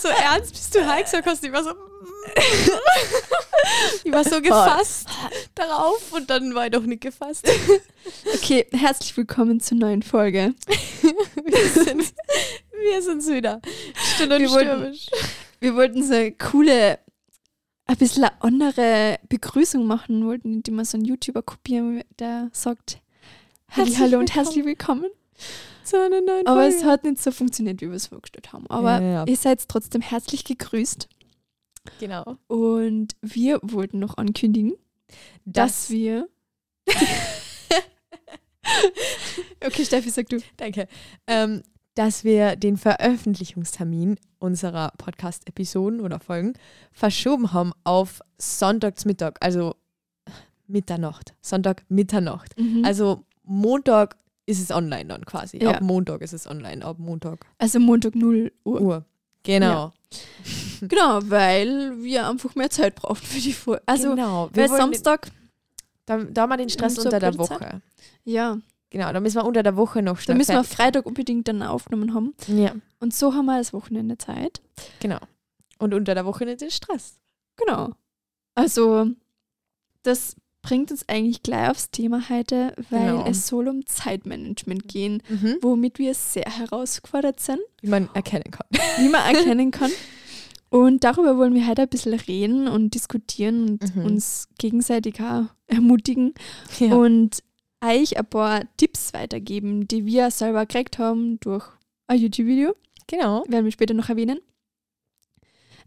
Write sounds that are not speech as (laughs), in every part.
so ernst, bis du hast. Ich war so. ich war so gefasst darauf und dann war ich doch nicht gefasst. Okay, herzlich willkommen zur neuen Folge. Wir sind wir sind's wieder. Still und Wir wollten- stürmisch. Wir wollten so eine coole, ein bisschen eine andere Begrüßung machen, wollten nicht immer so einen YouTuber kopieren, der sagt Hallo und herzlich willkommen. Zu einer neuen Aber Folge. es hat nicht so funktioniert, wie wir es vorgestellt haben. Aber Ja, ihr seid trotzdem herzlich gegrüßt. genau. Und wir wollten noch ankündigen, dass Das, wir. (laughs) okay, Steffi, sag du. danke. Ähm, dass wir den Veröffentlichungstermin unserer Podcast-Episoden oder Folgen verschoben haben auf Sonntagsmittag, also Mitternacht. Sonntag Mitternacht. Mhm. Also Montag ist es online dann quasi. Ja. Ab Montag ist es online, ab Montag Also Montag 0 Uhr. Uhr. Genau. Genau, weil wir einfach mehr Zeit brauchen für die Folge. Also, genau. weil Samstag, da, da haben wir den Stress unter der. Woche. ja, Genau, da müssen wir unter der Woche noch da schnell müssen wir Freitag unbedingt dann aufgenommen haben. Ja, Und so haben wir das Wochenende Zeit. genau. Und unter der Woche nicht den Stress. Genau. Also, das bringt uns eigentlich gleich aufs Thema heute, weil Genau. es soll um Zeitmanagement gehen, Mhm. womit wir sehr herausgefordert sind, Wie man erkennen kann. wie man (laughs) erkennen kann. Und darüber wollen wir heute ein bisschen reden und diskutieren und Mhm. uns gegenseitig auch ermutigen Ja. und euch ein paar Tipps weitergeben, die wir selber gekriegt haben durch ein YouTube-Video, genau. werden wir später noch erwähnen,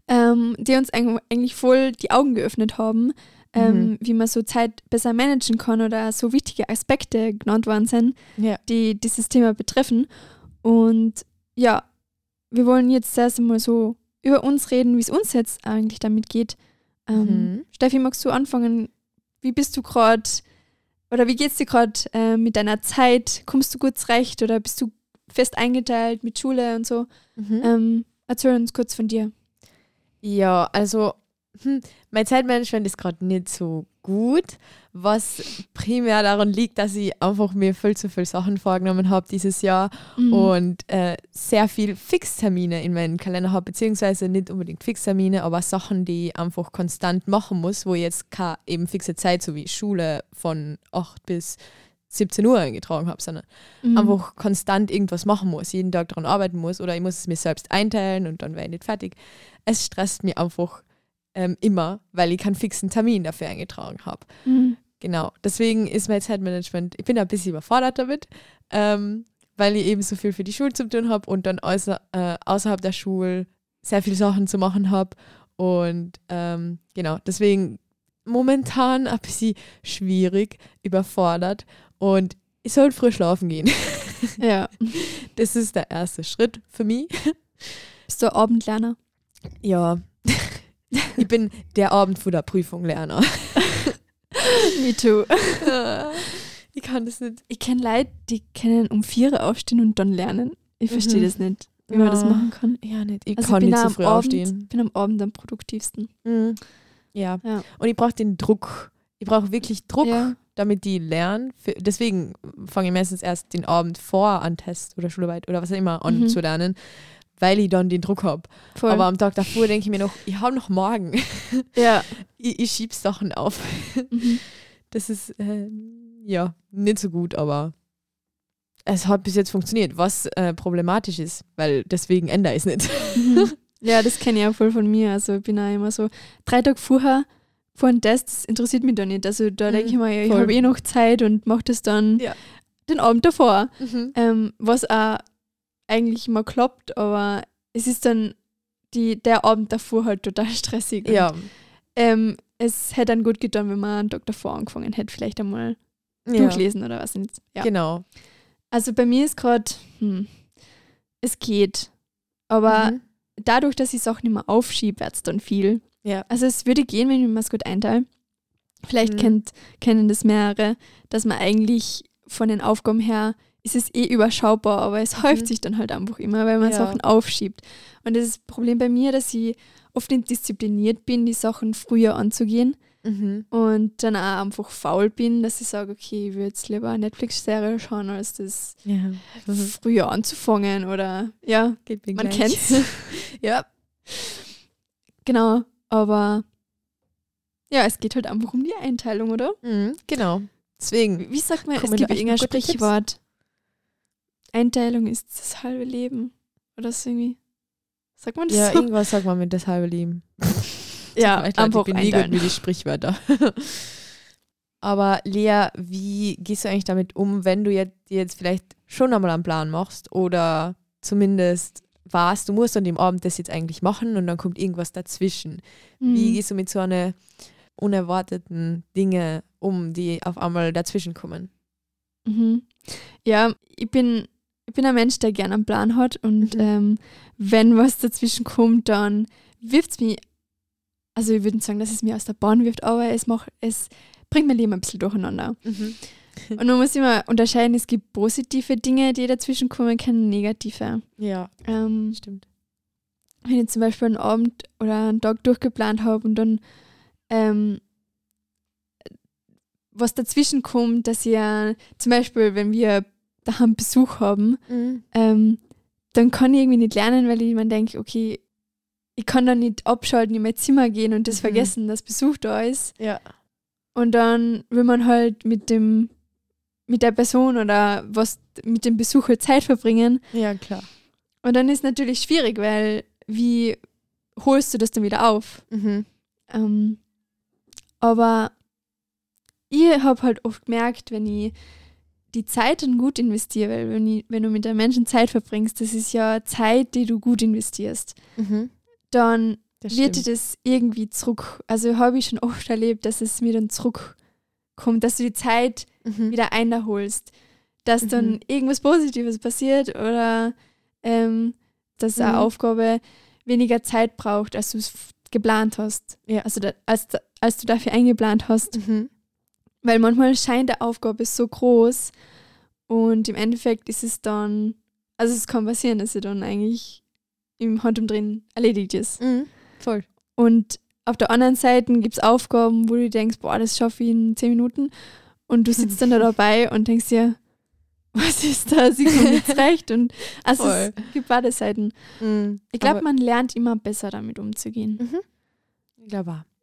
ähm, die uns eig- eigentlich voll die Augen geöffnet haben, ähm, Mhm. wie man so Zeit besser managen kann oder so wichtige Aspekte genannt worden sind, Ja. die dieses Thema betreffen. Und ja, wir wollen jetzt erst einmal so über uns reden, wie es uns jetzt eigentlich damit geht. Ähm, Mhm. Steffi, magst du anfangen? Wie bist du gerade oder wie geht's dir gerade äh, mit deiner Zeit? Kommst du gut zurecht oder bist du fest eingeteilt mit Schule und so? Mhm. Ähm, erzähl uns kurz von dir. Ja, also hm, mein Zeitmanagement ist gerade nicht so gut, was primär daran liegt, dass ich einfach mir viel zu viele Sachen vorgenommen habe dieses Jahr Mhm. und äh, sehr viel Fixtermine in meinem Kalender habe, beziehungsweise nicht unbedingt Fixtermine, aber Sachen, die ich einfach konstant machen muss, wo ich jetzt keine eben fixe Zeit, so wie Schule von 8 bis 17 Uhr eingetragen habe, sondern Mhm. einfach konstant irgendwas machen muss, jeden Tag daran arbeiten muss oder ich muss es mir selbst einteilen und dann wäre ich nicht fertig. Es stresst mich einfach ähm, immer, weil ich keinen fixen Termin dafür eingetragen habe. Mhm. Genau, deswegen ist mein Zeitmanagement, ich bin ein bisschen überfordert damit, ähm, weil ich eben so viel für die Schule zu tun habe und dann außer, äh, außerhalb der Schule sehr viele Sachen zu machen habe. Und ähm, genau, deswegen momentan ein bisschen schwierig, überfordert und ich soll früh schlafen gehen. (laughs) Ja. Das ist der erste Schritt für mich. Bist du Abendlerner? Ja. Ich bin der Abend vor der Prüfung Lerner. (laughs) Me too. (laughs) Ich kann das nicht. Ich kenne Leute, die können um vier aufstehen und dann lernen. Ich verstehe Mhm. das nicht, wie man das machen kann. Ja, nicht. Ich Also kann ich nicht so früh Abend, aufstehen. bin am Abend am produktivsten. Mhm. Ja. Ja. Und ich brauche den Druck. Ich brauche wirklich Druck, Ja. damit die lernen. Deswegen fange ich meistens erst den Abend vor an Test oder Schularbeit oder was auch immer an Mhm. zu lernen, weil ich dann den Druck habe. Aber am Tag davor denke ich mir noch, ich habe noch morgen. (laughs) ja. (laughs) ich, ich schiebe Sachen auf. Mhm. (laughs) Das ist ähm, ja nicht so gut, aber es hat bis jetzt funktioniert, was äh, problematisch ist, weil deswegen ändere ich es nicht. Mhm. Ja, das kenne ich auch voll von mir. Also ich bin auch immer so, drei Tage vorher, vor einem Test, das interessiert mich da nicht. Also da Mhm, denke ich mir, ja, ich habe eh noch Zeit und mache das dann Ja. den Abend davor. Mhm. Ähm, was auch eigentlich immer klappt, aber es ist dann die, der Abend davor halt total (laughs) stressig. Und, Ja. Ähm, es hätte dann gut getan, wenn man einen Tag davor angefangen hätte, vielleicht einmal ja. durchlesen oder was nicht. Ja. Genau. Also bei mir ist gerade, hm, es geht. Aber Mhm. dadurch, dass ich Sachen immer aufschiebe, wird es dann viel. Ja. Also es würde gehen, wenn ich mir es gut einteile. Vielleicht Mhm. kennt, kennen das mehrere, dass man eigentlich von den Aufgaben her ist es eh überschaubar, aber es häuft Mhm. sich dann halt einfach immer, weil man Ja. Sachen aufschiebt. Und das ist das Problem bei mir, dass ich oft nicht diszipliniert bin, die Sachen früher anzugehen Mhm. und dann auch einfach faul bin, dass ich sage, okay, ich würde jetzt lieber eine Netflix-Serie schauen, als das Ja. Mhm. früher anzufangen oder ja, man gleich. kennt's. (laughs) Ja. genau, aber ja, es geht halt einfach um die Einteilung, oder? Mhm, genau. Deswegen. Wie, sagt man, es Kommen gibt irgendein gute Tipps? Einteilung ist das halbe Leben. Oder so irgendwie. Sagt man das Ja, so? irgendwas sagt man mit das halbe Leben. (laughs) Ja, mir leid, einfach ich bin nie gut einteilen. mit die Sprichwörter. (laughs) Aber Lea, wie gehst du eigentlich damit um, wenn du jetzt, jetzt vielleicht schon einmal einen Plan machst oder zumindest warst, du musst an dem Abend das jetzt eigentlich machen und dann kommt irgendwas dazwischen. Wie Mhm. gehst du mit so einer unerwarteten Dinge um, die auf einmal dazwischen kommen? Mhm. Ja, ich bin, bin ein Mensch, der gerne einen Plan hat und Mhm. ähm, wenn was dazwischen kommt, dann wirft es mich, also ich würde nicht sagen, dass es mir aus der Bahn wirft, aber es macht, es bringt mein Leben ein bisschen durcheinander. (laughs) (laughs) Und man muss immer unterscheiden, es gibt positive Dinge, die dazwischen kommen können, negative. Ja, Ähm, stimmt. wenn ich zum Beispiel einen Abend oder einen Tag durchgeplant habe und dann ähm, was dazwischen kommt, dass ich ja zum Beispiel, wenn wir daheim Besuch haben, ähm, dann kann ich irgendwie nicht lernen, weil ich mir denke, okay, ich kann dann nicht abschalten, in mein Zimmer gehen und das Mhm. vergessen, dass Besuch da ist. Ja. Und dann will man halt mit dem mit der Person oder was mit dem Besuch halt Zeit verbringen. Ja, klar. Und dann ist natürlich schwierig, weil wie holst du das dann wieder auf? Mhm. Ähm, aber ich habe halt oft gemerkt, wenn ich die Zeit dann gut investiere, weil wenn, ich, wenn du mit einem Menschen Zeit verbringst, das ist ja Zeit, die du gut investierst, Mhm. dann Das wird dir das irgendwie zurück. Also habe ich schon oft erlebt, dass es mir dann zurückkommt, dass du die Zeit Mhm. wieder einholst, dass Mhm. dann irgendwas Positives passiert oder ähm, dass eine Mhm. Aufgabe weniger Zeit braucht, als du es geplant hast. Ja. Also da, als, als du dafür eingeplant hast. Mhm. Weil manchmal scheint die Aufgabe so groß und im Endeffekt ist es dann, also es kann passieren, dass sie dann eigentlich im Handumdrehen erledigt ist. Mhm. Voll. Und auf der anderen Seite gibt es Aufgaben, wo du denkst, boah, das schaffe ich in zehn Minuten. Und du sitzt dann da (laughs) dabei und denkst dir, was ist das? Ich komme nicht zurecht. (laughs) Und also Voll. es gibt beide Seiten. Mhm. Ich glaube, man lernt immer besser damit umzugehen. Mhm. Ich glaube auch.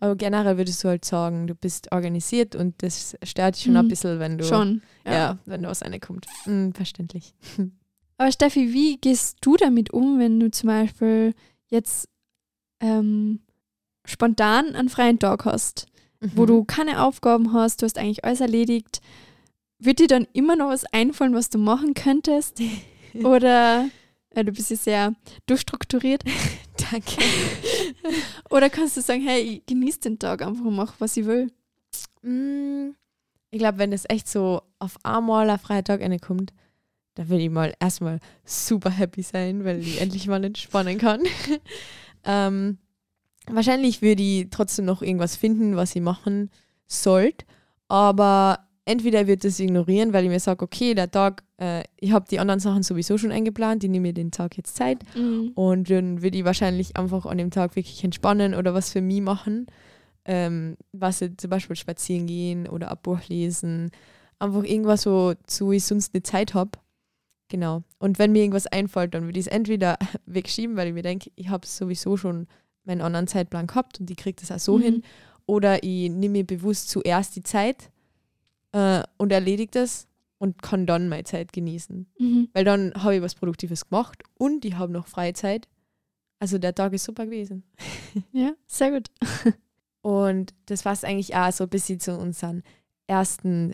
Aber generell würdest du halt sagen, du bist organisiert und das stört dich schon ein Mhm. bisschen, wenn du Schon. ja. wenn da was reinkommt. Mhm, verständlich. (laughs) Aber Steffi, wie gehst du damit um, wenn du zum Beispiel jetzt ähm, spontan einen freien Tag hast, wo Mhm. du keine Aufgaben hast, du hast eigentlich alles erledigt? Wird dir dann immer noch was einfallen, was du machen könntest? (laughs) Oder äh, du bist ja sehr durchstrukturiert. (laughs) Danke. (laughs) Oder kannst du sagen, hey, ich genieße den Tag einfach und mach, was ich will? Mm, Ich glaube, wenn es echt so auf einmal ein Freitag kommt, dann will ich mal erstmal super happy sein, weil ich endlich mal entspannen kann. (laughs) ähm, wahrscheinlich würde ich trotzdem noch irgendwas finden, was ich machen sollte, aber entweder wird das ignorieren, weil ich mir sage, okay, der Tag, äh, ich habe die anderen Sachen sowieso schon eingeplant, ich nehme mir den Tag jetzt Zeit und dann würde ich wahrscheinlich einfach an dem Tag wirklich entspannen oder was für mich machen. Ähm, was ich, zum Beispiel spazieren gehen oder ein Buch lesen. Einfach irgendwas, wozu ich sonst eine Zeit habe. Genau. Und wenn mir irgendwas einfällt, dann würde ich es entweder (laughs) wegschieben, weil ich mir denke, ich habe sowieso schon meinen anderen Zeitplan gehabt und ich kriege das auch so Mhm. hin. Oder ich nehme mir bewusst zuerst die Zeit äh, und erledige das und kann dann meine Zeit genießen. Mhm. Weil dann habe ich was Produktives gemacht und ich habe noch Freizeit. Also der Tag ist super gewesen. (laughs) Ja, sehr gut. (laughs) Und das war es eigentlich auch so ein bisschen zu unserem ersten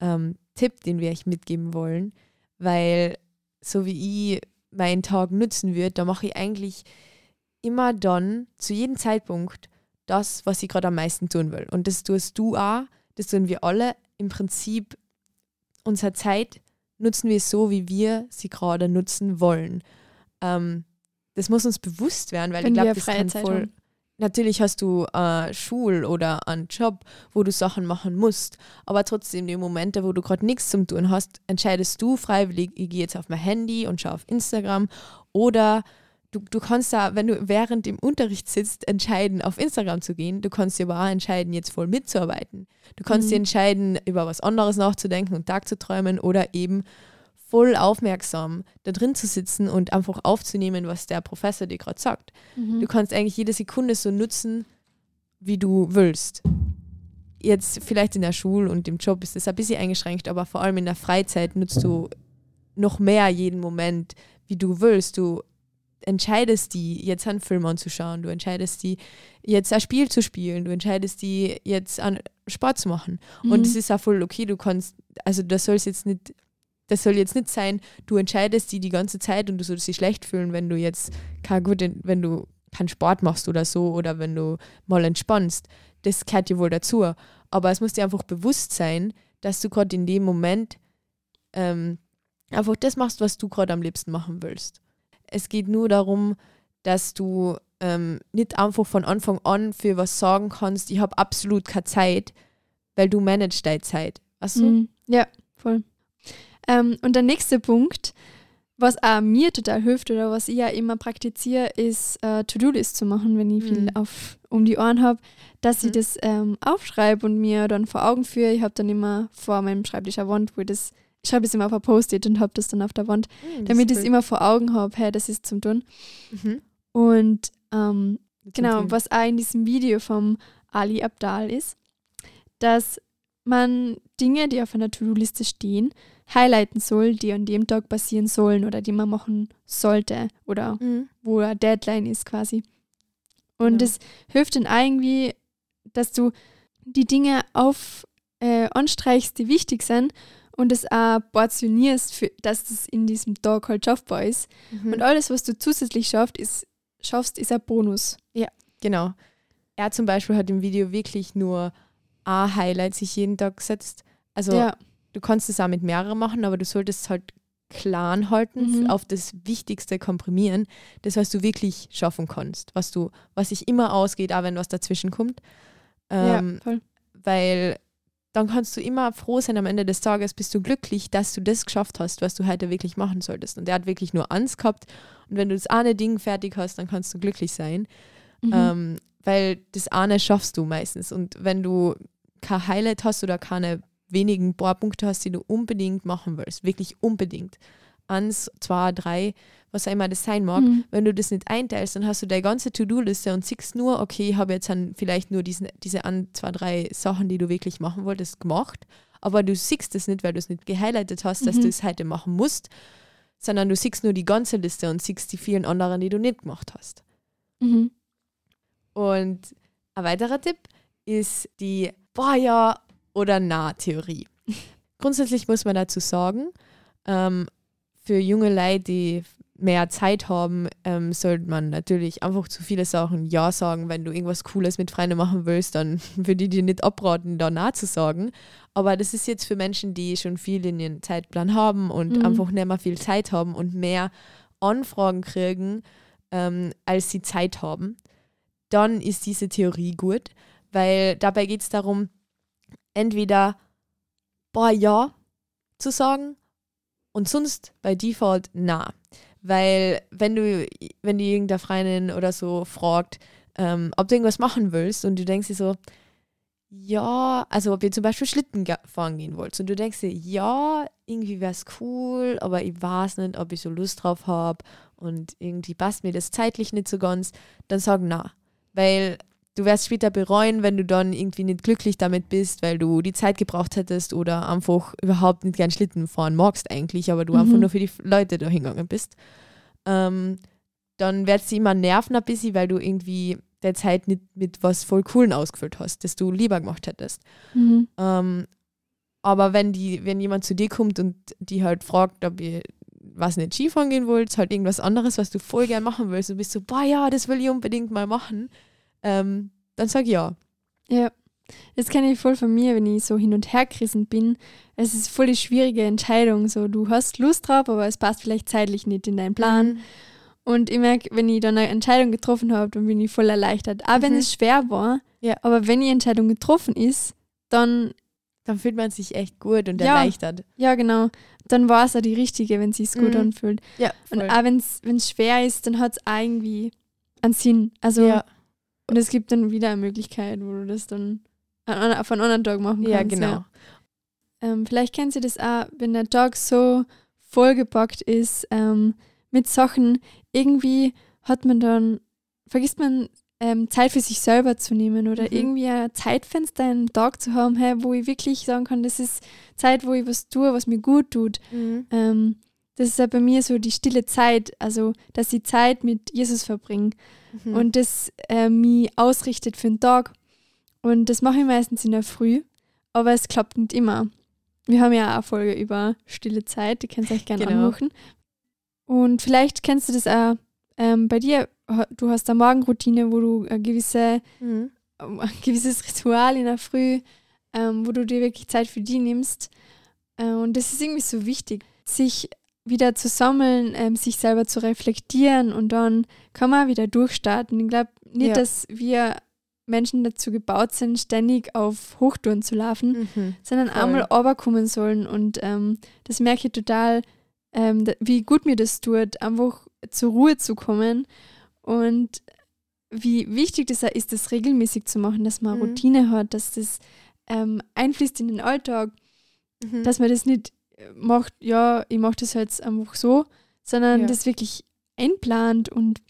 ähm, Tipp, den wir euch mitgeben wollen. Weil so wie ich meinen Tag nutzen würde, da mache ich eigentlich immer dann, zu jedem Zeitpunkt, das, was ich gerade am meisten tun will. Und das tust du auch, das tun wir alle. Im Prinzip, unsere Zeit nutzen wir so, wie wir sie gerade nutzen wollen. Ähm, das muss uns bewusst werden, weil Wenn ich glaube, das kann Zeit voll. haben. Natürlich hast du äh, Schul oder einen Job, wo du Sachen machen musst, aber trotzdem die Momente, wo du gerade nichts zum tun hast, entscheidest du freiwillig, ich gehe jetzt auf mein Handy und schaue auf Instagram oder du, du kannst da, wenn du während im Unterricht sitzt, entscheiden, auf Instagram zu gehen. Du kannst dir aber auch entscheiden, jetzt voll mitzuarbeiten. Du kannst Mhm. dir entscheiden, über was anderes nachzudenken und Tag zu träumen oder eben voll aufmerksam da drin zu sitzen und einfach aufzunehmen, was der Professor dir gerade sagt. Mhm. Du kannst eigentlich jede Sekunde so nutzen, wie du willst. Jetzt vielleicht in der Schule und im Job ist das ein bisschen eingeschränkt, aber vor allem in der Freizeit nutzt du noch mehr jeden Moment, wie du willst. Du entscheidest die, jetzt einen Film anzuschauen, du entscheidest die, jetzt ein Spiel zu spielen, du entscheidest die, jetzt an Sport zu machen. Mhm. Und es ist auch voll okay, du kannst, also das soll jetzt nicht, das soll jetzt nicht sein, du entscheidest die die ganze Zeit und du sollst dich schlecht fühlen, wenn du jetzt kein gut, wenn du keinen Sport machst oder so oder wenn du mal entspannst. Das gehört dir wohl dazu. Aber es muss dir einfach bewusst sein, dass du gerade in dem Moment ähm, einfach das machst, was du gerade am liebsten machen willst. Es geht nur darum, dass du ähm, nicht einfach von Anfang an für was sagen kannst, ich habe absolut keine Zeit, weil du managst deine Zeit. Weißt du? Mhm. Ja, voll. Ähm, und der nächste Punkt, was auch mir total hilft oder was ich ja immer praktiziere, ist äh, To-Do-List zu machen, wenn ich viel Mhm. auf, um die Ohren habe, dass ich Mhm. das ähm, aufschreibe und mir dann vor Augen führe. Ich habe dann immer vor meinem Schreibtisch eine Wand, wo ich das, ich schreibe es immer auf ein Post-it und habe das dann auf der Wand, Mhm, damit ich es immer vor Augen habe, hey, das ist zum Tun. Mhm. Und ähm, Genau, was auch in diesem Video vom Ali Abdal ist, dass man Dinge, die auf einer To-Do-Liste stehen, highlighten soll, die an dem Tag passieren sollen oder die man machen sollte oder Mhm. wo eine Deadline ist quasi. Und Ja. es hilft dann irgendwie, dass du die Dinge auf äh, anstreichst, die wichtig sind und es auch portionierst, für, dass das in diesem Tag halt schaffbar ist. Mhm. Und alles, was du zusätzlich schaffst, ist, schaffst, ist ein Bonus. Genau. Er zum Beispiel hat im Video wirklich nur ein Highlight sich jeden Tag gesetzt. Also ja. du kannst es auch mit mehreren machen, aber du solltest halt klar halten, Mhm. auf das Wichtigste komprimieren, das, was du wirklich schaffen kannst, was du, was sich immer ausgeht, auch wenn was dazwischen kommt. Ähm, ja, voll. Weil dann kannst du immer froh sein am Ende des Tages, bist du glücklich, dass du das geschafft hast, was du heute wirklich machen solltest. Und er hat wirklich nur eins gehabt. Und wenn du das eine Ding fertig hast, dann kannst du glücklich sein. Mhm. Ähm, weil das eine schaffst du meistens. Und wenn du kein Highlight hast oder keine wenigen Bohrpunkte hast, die du unbedingt machen willst, wirklich unbedingt, eins, zwei, drei, was auch immer das sein mag, Mhm. wenn du das nicht einteilst, dann hast du deine ganze To-Do-Liste und siehst nur, okay, ich habe jetzt dann vielleicht nur diesen, diese ein, zwei, drei Sachen, die du wirklich machen wolltest, gemacht, aber du siehst es nicht, weil du es nicht gehighlightet hast, dass Mhm. du es heute machen musst, sondern du siehst nur die ganze Liste und siehst die vielen anderen, die du nicht gemacht hast. Mhm. Und ein weiterer Tipp ist die Boah ja oder Na-Theorie. (laughs) Grundsätzlich muss man dazu sagen, ähm, für junge Leute, die mehr Zeit haben, ähm, sollte man natürlich einfach zu viele Sachen Ja sagen. Wenn du irgendwas Cooles mit Freunden machen willst, dann (laughs) würde ich dir nicht abraten, da Na zu sagen. Aber das ist jetzt für Menschen, die schon viel in ihren Zeitplan haben und Mhm. einfach nicht mehr viel Zeit haben und mehr Anfragen kriegen, ähm, als sie Zeit haben dann ist diese Theorie gut, weil dabei geht es darum, entweder boah ja zu sagen und sonst bei Default na. Weil wenn du, wenn die irgendeine Freundin oder so fragt, ähm, ob du irgendwas machen willst und du denkst dir so, ja, also ob ihr zum Beispiel Schlitten fahren gehen wollt und du denkst dir, ja, irgendwie wäre es cool, aber ich weiß nicht, ob ich so Lust drauf habe und irgendwie passt mir das zeitlich nicht so ganz, dann sag na. Weil du wirst später bereuen, wenn du dann irgendwie nicht glücklich damit bist, weil du die Zeit gebraucht hättest oder einfach überhaupt nicht gern Schlitten fahren magst eigentlich, aber du Mhm. einfach nur für die Leute da hingegangen bist. Ähm, dann wird sie immer nerven ein bisschen, weil du irgendwie der Zeit nicht mit was voll Coolen ausgefüllt hast, das du lieber gemacht hättest. Mhm. Ähm, aber wenn die, wenn jemand zu dir kommt und die halt fragt, ob ihr was nicht Skifahren gehen wollt, halt irgendwas anderes, was du voll gern machen willst und bist so, boah ja, das will ich unbedingt mal machen, ähm, dann sag ja. Ja. Das kenne ich voll von mir, wenn ich so hin und her gerissen bin. Es ist voll die schwierige Entscheidung. So, du hast Lust drauf, aber es passt vielleicht zeitlich nicht in deinen Plan. Und ich merke, wenn ich dann eine Entscheidung getroffen habe, dann bin ich voll erleichtert. Auch wenn Mhm. es schwer war, Ja. aber wenn die Entscheidung getroffen ist, dann, Dann fühlt man sich echt gut und Ja. erleichtert. ja genau, dann war es auch die richtige, wenn es sich gut Mhm. anfühlt. Ja, Und auch wenn es schwer ist, dann hat es irgendwie einen Sinn. Also, ja, und es gibt dann wieder eine Möglichkeit, wo du das dann an, an, auf einen anderen Tag machen kannst. ja, genau. Ähm, vielleicht kennt ihr das auch, wenn der Tag so vollgepackt ist ähm, mit Sachen, irgendwie hat man dann, vergisst man ähm, Zeit für sich selber zu nehmen oder Mhm. irgendwie ein Zeitfenster im Tag zu haben, hey, wo ich wirklich sagen kann, das ist Zeit, wo ich was tue, was mir gut tut. Ähm, das ist ja bei mir so die stille Zeit, also dass ich Zeit mit Jesus verbringe Mhm. und das äh, mich ausrichtet für den Tag. Und das mache ich meistens in der Früh, aber es klappt nicht immer. Wir haben ja auch eine Folge über stille Zeit, die könnt ihr euch gerne Genau. anmachen. Und vielleicht kennst du das auch ähm, bei dir. Du hast eine Morgenroutine, wo du eine gewisse, Mhm. ähm, ein gewisses Ritual in der Früh, ähm, wo du dir wirklich Zeit für die nimmst. Äh, und das ist irgendwie so wichtig, sich wieder zu sammeln, ähm, sich selber zu reflektieren und dann kann man wieder durchstarten. Ich glaube nicht, Ja. dass wir Menschen dazu gebaut sind, ständig auf Hochtouren zu laufen, Mhm. sondern Voll. einmal runterkommen sollen. Und ähm, das merke ich total, ähm, wie gut mir das tut, einfach zur Ruhe zu kommen und wie wichtig das ist, das regelmäßig zu machen, dass man Mhm. Routine hat, dass das ähm, einfließt in den Alltag, Mhm. dass man das nicht macht, ja, ich mache das jetzt einfach so, sondern Ja. das wirklich einplant und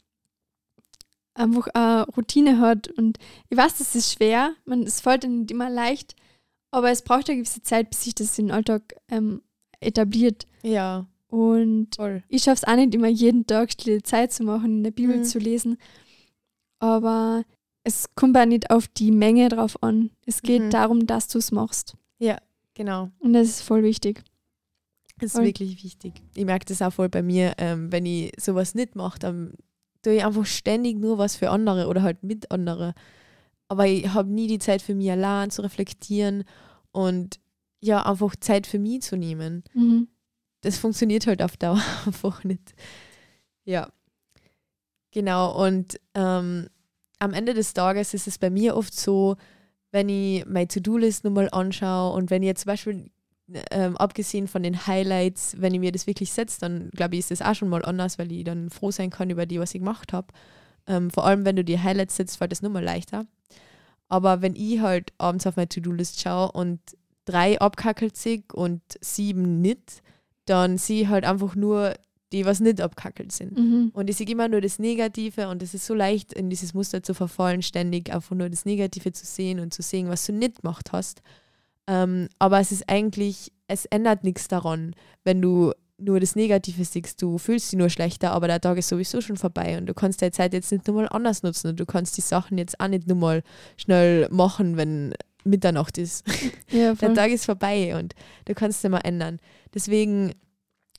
einfach eine Routine hat. Und ich weiß, das ist schwer, man, es fällt nicht immer leicht, aber es braucht eine gewisse Zeit, bis sich das in den Alltag ähm, etabliert. ja, Und voll. ich schaffe es auch nicht immer jeden Tag stille Zeit zu machen, in der Bibel Mhm. zu lesen. Aber es kommt auch nicht auf die Menge drauf an. Es geht Mhm. darum, dass du es machst. Genau. Und das ist voll wichtig. Das ist Voll. wirklich wichtig. Ich merke das auch voll bei mir, ähm, wenn ich sowas nicht mache, dann tue ich einfach ständig nur was für andere oder halt mit andere. Aber ich habe nie die Zeit für mich allein zu reflektieren und ja, einfach Zeit für mich zu nehmen. Mhm. Das funktioniert halt auf Dauer (laughs) einfach nicht. Ja. Genau, und ähm, am Ende des Tages ist es bei mir oft so, wenn ich meine To-Do-List nochmal anschaue und wenn ich jetzt zum Beispiel, ähm, abgesehen von den Highlights, wenn ich mir das wirklich setze, dann glaube ich, ist das auch schon mal anders, weil ich dann froh sein kann über die, was ich gemacht habe. Ähm, vor allem, wenn du die Highlights setzt, fällt das nochmal leichter. Aber wenn ich halt abends auf meine To-Do-List schaue und drei abkackelt sich und sieben nicht, dann sehe ich halt einfach nur die, was nicht abkackelt sind. Mhm. Und ich sehe immer nur das Negative und es ist so leicht, in dieses Muster zu verfallen, ständig einfach nur das Negative zu sehen und zu sehen, was du nicht gemacht hast. Ähm, aber es ist eigentlich, es ändert nichts daran, wenn du nur das Negative siehst, du fühlst dich nur schlechter, aber der Tag ist sowieso schon vorbei und du kannst deine Zeit jetzt nicht nur mal anders nutzen und du kannst die Sachen jetzt auch nicht nur mal schnell machen, wenn Mitternacht ist. (laughs) Ja, Der. Tag ist vorbei und du kannst es immer ändern. Deswegen,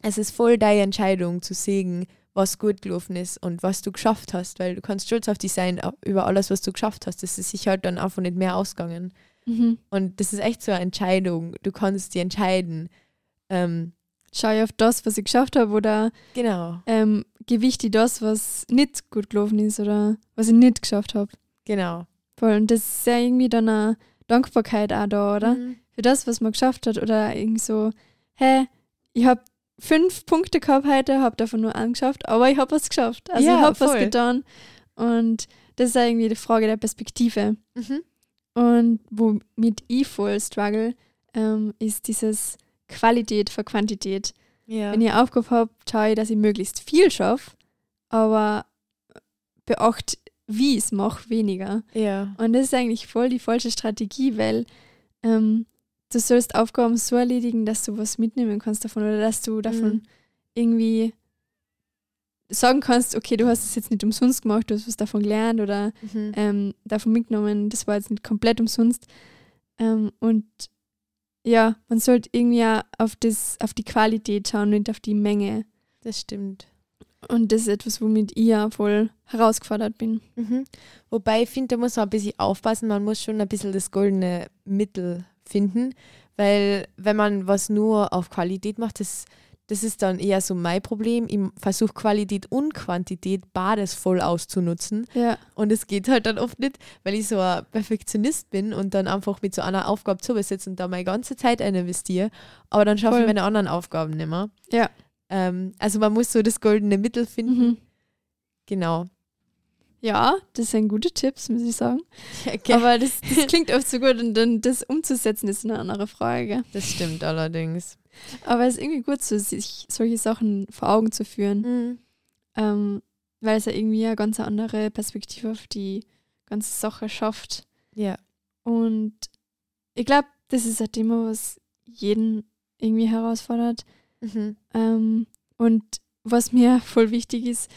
es ist voll deine Entscheidung zu sehen, was gut gelaufen ist und was du geschafft hast, weil du kannst stolz auf dich sein über alles, was du geschafft hast. Das ist sich halt dann einfach nicht mehr ausgegangen. Mhm. Und das ist echt so eine Entscheidung. Du kannst dir entscheiden. Ähm, Schau ich auf das, was ich geschafft habe oder genau, ähm, gewichte ich das, was nicht gut gelaufen ist oder was ich nicht geschafft habe. genau. Voll. Und das ist ja irgendwie dann eine Dankbarkeit auch da, oder? Mhm. Für das, was man geschafft hat. Oder irgendwie so, hä, ich habe fünf Punkte gehabt heute, habe davon nur einen geschafft, aber ich habe was geschafft. Also Ja, ich habe was getan. Und das ist ja irgendwie die Frage der Perspektive. Mhm. Und womit ich voll struggle, ähm, ist dieses Qualität für Quantität. Ja. Wenn ich Aufgabe habe, schaue ich, dass ich möglichst viel schaffe, aber beachte, wie ich es mache, weniger. ja. Und das ist eigentlich voll die falsche Strategie, weil ähm, du sollst Aufgaben so erledigen, dass du was mitnehmen kannst davon oder dass du davon Mhm. irgendwie sagen kannst, okay, du hast es jetzt nicht umsonst gemacht, du hast was davon gelernt oder Mhm. ähm, davon mitgenommen, das war jetzt nicht komplett umsonst. Ähm, und ja, man sollte irgendwie auch auf, das, auf die Qualität schauen, nicht auf die Menge. Das stimmt. Und das ist etwas, womit ich ja voll herausgefordert bin. Mhm. Wobei ich finde, da muss man ein bisschen aufpassen, man muss schon ein bisschen das goldene Mittel finden, weil wenn man was nur auf Qualität macht, das, das ist dann eher so mein Problem. Ich versuche Qualität und Quantität beides voll auszunutzen Ja, und es geht halt dann oft nicht, weil ich so ein Perfektionist bin und dann einfach mit so einer Aufgabe zu besitzen und da meine ganze Zeit eine investiere, aber dann schaffe ich meine anderen Aufgaben nicht mehr. Ja. Ähm, also man muss so das goldene Mittel finden. mhm. Genau. Ja, das sind gute Tipps, muss ich sagen. Ja, (laughs) okay. Aber das, das klingt oft so gut und dann das umzusetzen ist eine andere Frage. das stimmt allerdings. Aber es ist irgendwie gut, so, sich solche Sachen vor Augen zu führen, Mhm. ähm, weil es ja irgendwie eine ganz andere Perspektive auf die ganze Sache schafft. Ja. Und ich glaube, das ist ein Thema, was jeden irgendwie herausfordert. Mhm. Ähm, und was mir voll wichtig ist,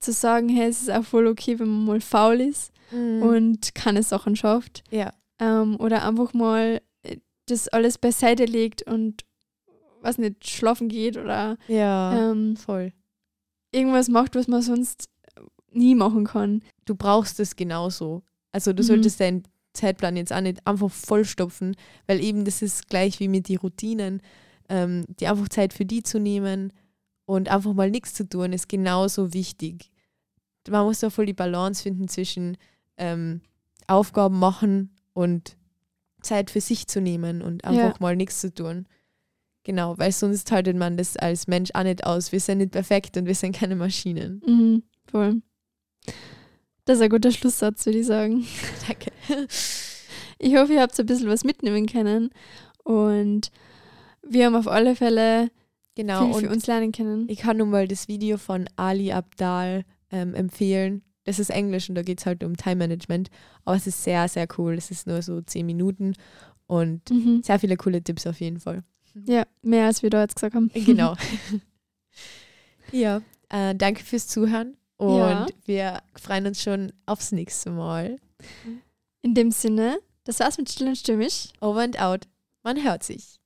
zu sagen, hey, es ist auch voll okay, wenn man mal faul ist Mhm. und keine Sachen schafft. ja. Ähm, oder einfach mal äh, das alles beiseite legt und was nicht schlafen geht oder Ja, ähm, voll. irgendwas macht, was man sonst nie machen kann. Du brauchst es genauso. Also du Mhm. solltest deinen Zeitplan jetzt auch nicht einfach vollstopfen, weil eben das ist gleich wie mit den Routinen. Ähm, die einfach Zeit für die zu nehmen und einfach mal nichts zu tun, ist genauso wichtig. Man muss da voll die Balance finden zwischen ähm, Aufgaben machen und Zeit für sich zu nehmen und einfach Ja. mal nichts zu tun. Genau, weil sonst haltet man das als Mensch auch nicht aus. Wir sind nicht perfekt und wir sind keine Maschinen. Mhm, voll. Das ist ein guter Schlusssatz, würde ich sagen. (laughs) Danke. Ich hoffe, ihr habt so ein bisschen was mitnehmen können und wir haben auf alle Fälle Genau, viel für und uns lernen können. ich kann nun mal das Video von Ali Abdal ähm, empfehlen. Das ist Englisch und da geht es halt um Time Management. Aber es ist sehr, sehr cool. Es ist nur so zehn Minuten und Mhm. sehr viele coole Tipps auf jeden Fall. Ja, mehr als wir da jetzt gesagt haben. Genau. (laughs) (laughs) ja, äh, danke fürs Zuhören und Ja. wir freuen uns schon aufs nächste Mal. In dem Sinne, das war's mit Still und Stimmig. Over and out. Man hört sich.